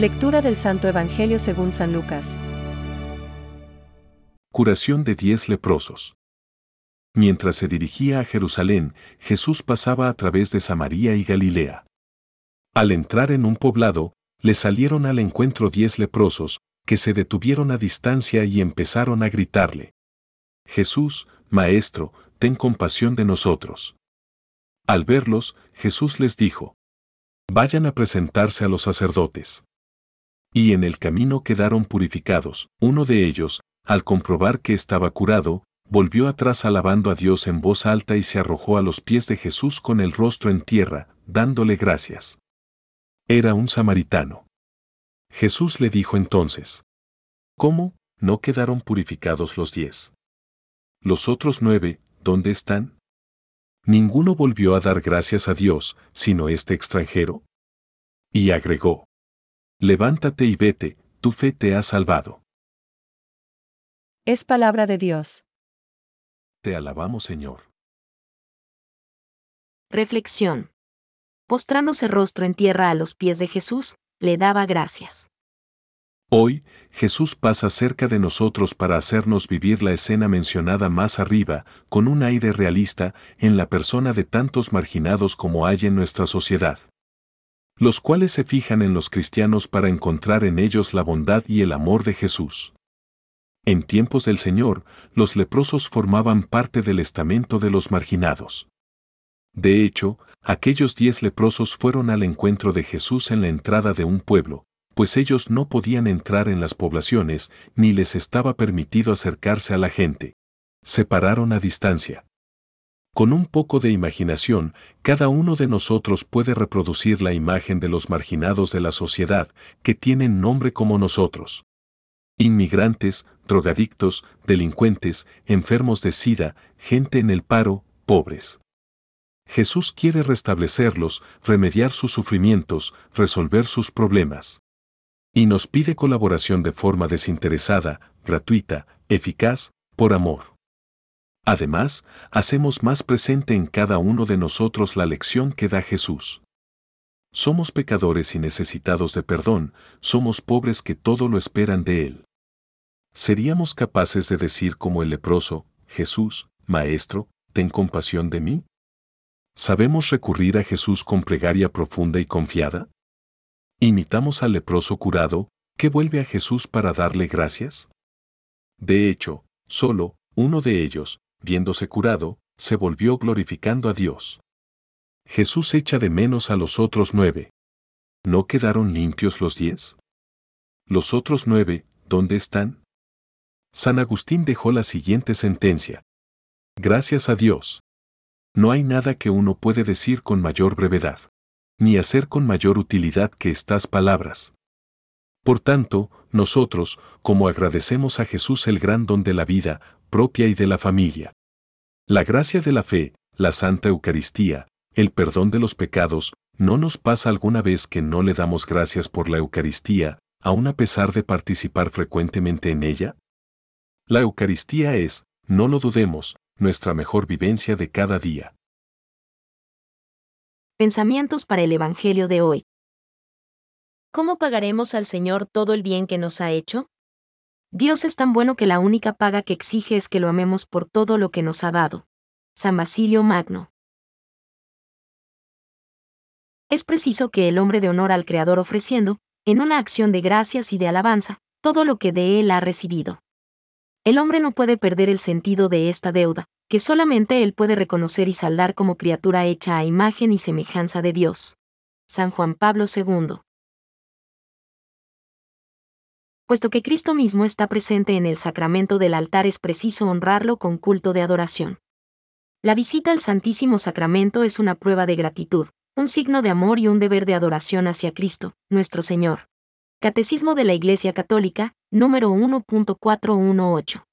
Lectura del Santo Evangelio según San Lucas. Curación de diez leprosos. Mientras se dirigía a Jerusalén, Jesús pasaba a través de Samaria y Galilea. Al entrar en un poblado, le salieron al encuentro diez leprosos, que se detuvieron a distancia y empezaron a gritarle. Jesús, Maestro, ten compasión de nosotros. Al verlos, Jesús les dijo, Vayan a presentarse a los sacerdotes. Y en el camino quedaron purificados. Uno de ellos, al comprobar que estaba curado, volvió atrás alabando a Dios en voz alta y se arrojó a los pies de Jesús con el rostro en tierra, dándole gracias. Era un samaritano. Jesús le dijo entonces, ¿Cómo? ¿No quedaron purificados los diez? Los otros nueve, ¿dónde están? Ninguno volvió a dar gracias a Dios, sino este extranjero. Y agregó, Levántate y vete, tu fe te ha salvado. Es palabra de Dios. Te alabamos Señor. Reflexión. Postrándose rostro en tierra a los pies de Jesús, le daba gracias. Hoy, Jesús pasa cerca de nosotros para hacernos vivir la escena mencionada más arriba, con un aire realista, en la persona de tantos marginados como hay en nuestra sociedad. Los cuales se fijan en los cristianos para encontrar en ellos la bondad y el amor de Jesús. En tiempos del Señor, los leprosos formaban parte del estamento de los marginados. De hecho, aquellos diez leprosos fueron al encuentro de Jesús en la entrada de un pueblo, pues ellos no podían entrar en las poblaciones ni les estaba permitido acercarse a la gente. Se pararon a distancia. Con un poco de imaginación, cada uno de nosotros puede reproducir la imagen de los marginados de la sociedad, que tienen nombre como nosotros. Inmigrantes, drogadictos, delincuentes, enfermos de sida, gente en el paro, pobres. Jesús quiere restablecerlos, remediar sus sufrimientos, resolver sus problemas. Y nos pide colaboración de forma desinteresada, gratuita, eficaz, por amor. Además, hacemos más presente en cada uno de nosotros la lección que da Jesús. Somos pecadores y necesitados de perdón, somos pobres que todo lo esperan de Él. ¿Seríamos capaces de decir como el leproso, Jesús, Maestro, ten compasión de mí? ¿Sabemos recurrir a Jesús con plegaria profunda y confiada? ¿Imitamos al leproso curado, que vuelve a Jesús para darle gracias? De hecho, solo, uno de ellos, viéndose curado, se volvió glorificando a Dios. Jesús echa de menos a los otros nueve. ¿No quedaron limpios los diez? Los otros nueve, ¿dónde están? San Agustín dejó la siguiente sentencia. Gracias a Dios. No hay nada que uno puede decir con mayor brevedad, ni hacer con mayor utilidad que estas palabras. Por tanto, nosotros, como agradecemos a Jesús el gran don de la vida, propia y de la familia, la gracia de la fe, la Santa Eucaristía, el perdón de los pecados, ¿no nos pasa alguna vez que no le damos gracias por la Eucaristía, aun a pesar de participar frecuentemente en ella? La Eucaristía es, no lo dudemos, nuestra mejor vivencia de cada día. Pensamientos para el Evangelio de hoy. ¿Cómo pagaremos al Señor todo el bien que nos ha hecho? Dios es tan bueno que la única paga que exige es que lo amemos por todo lo que nos ha dado. San Basilio Magno. Es preciso que el hombre de honor al Creador ofreciendo, en una acción de gracias y de alabanza, todo lo que de él ha recibido. El hombre no puede perder el sentido de esta deuda, que solamente él puede reconocer y saldar como criatura hecha a imagen y semejanza de Dios. San Juan Pablo II. Puesto que Cristo mismo está presente en el sacramento del altar es preciso honrarlo con culto de adoración. La visita al Santísimo Sacramento es una prueba de gratitud, un signo de amor y un deber de adoración hacia Cristo, nuestro Señor. Catecismo de la Iglesia Católica, número 1.418.